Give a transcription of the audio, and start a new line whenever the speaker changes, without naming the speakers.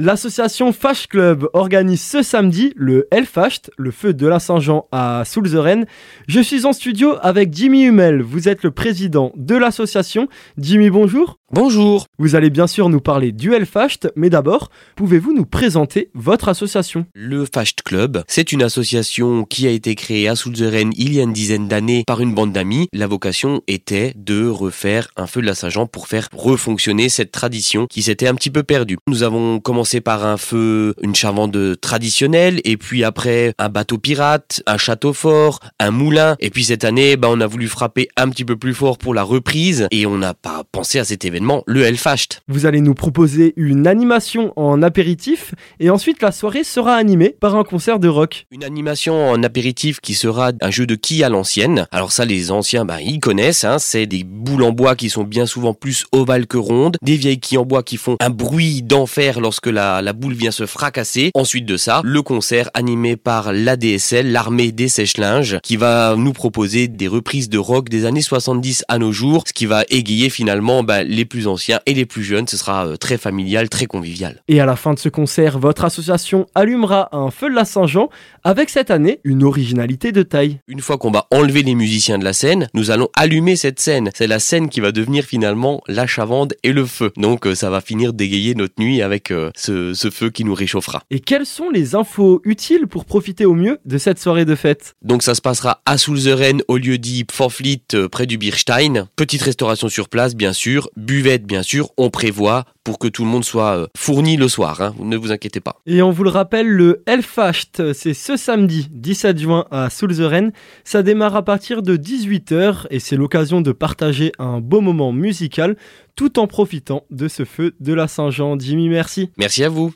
L'association Fash Club organise ce samedi le Hellfast, le feu de la Saint-Jean à Soulzeren. Je suis en studio avec Jimmy Hummel, vous êtes le président de l'association. Jimmy, bonjour.
Bonjour.
Vous allez bien sûr nous parler du Hellfast, mais d'abord, pouvez-vous nous présenter votre association
Le Fast Club, c'est une association qui a été créée à Soulzeren il y a une dizaine d'années par une bande d'amis. La vocation était de refaire un feu de la Saint-Jean pour faire refonctionner cette tradition qui s'était un petit peu perdue. Nous avons commencé par un feu, une charvande traditionnelle, et puis après un bateau pirate, un château fort, un moulin, et puis cette année, bah, on a voulu frapper un petit peu plus fort pour la reprise, et on n'a pas pensé à cet événement, le Hellfast.
Vous allez nous proposer une animation en apéritif, et ensuite la soirée sera animée par un concert de rock.
Une animation en apéritif qui sera un jeu de quilles à l'ancienne. Alors ça, les anciens, bah, ils connaissent, hein, c'est des boules en bois qui sont bien souvent plus ovales que rondes, des vieilles quilles en bois qui font un bruit d'enfer lorsque la, boule vient se fracasser. Ensuite de ça, le concert animé par l'ADSL, l'armée des sèche-linges, qui va nous proposer des reprises de rock des années 70 à nos jours, ce qui va égayer finalement bah, les plus anciens et les plus jeunes. Ce sera euh, très familial, très convivial.
Et à la fin de ce concert, votre association allumera un feu de la Saint-Jean avec cette année une originalité de taille.
Une fois qu'on va enlever les musiciens de la scène, nous allons allumer cette scène. C'est la scène qui va devenir finalement la chavande et le feu. Donc euh, ça va finir d'égayer notre nuit avec euh, ce, feu qui nous réchauffera.
Et quelles sont les infos utiles pour profiter au mieux de cette soirée de fête?
Donc ça se passera à Soulzeren au lieu dit Forflit euh, près du Bierstein. Petite restauration sur place bien sûr, buvette bien sûr, on prévoit pour que tout le monde soit euh, fourni le soir, hein. ne vous inquiétez pas.
Et on vous le rappelle, le Hellfast, c'est ce samedi 17 juin à Soulzeren. Ça démarre à partir de 18h et c'est l'occasion de partager un beau moment musical tout en profitant de ce feu de la Saint-Jean. Jimmy, merci.
Merci à vous.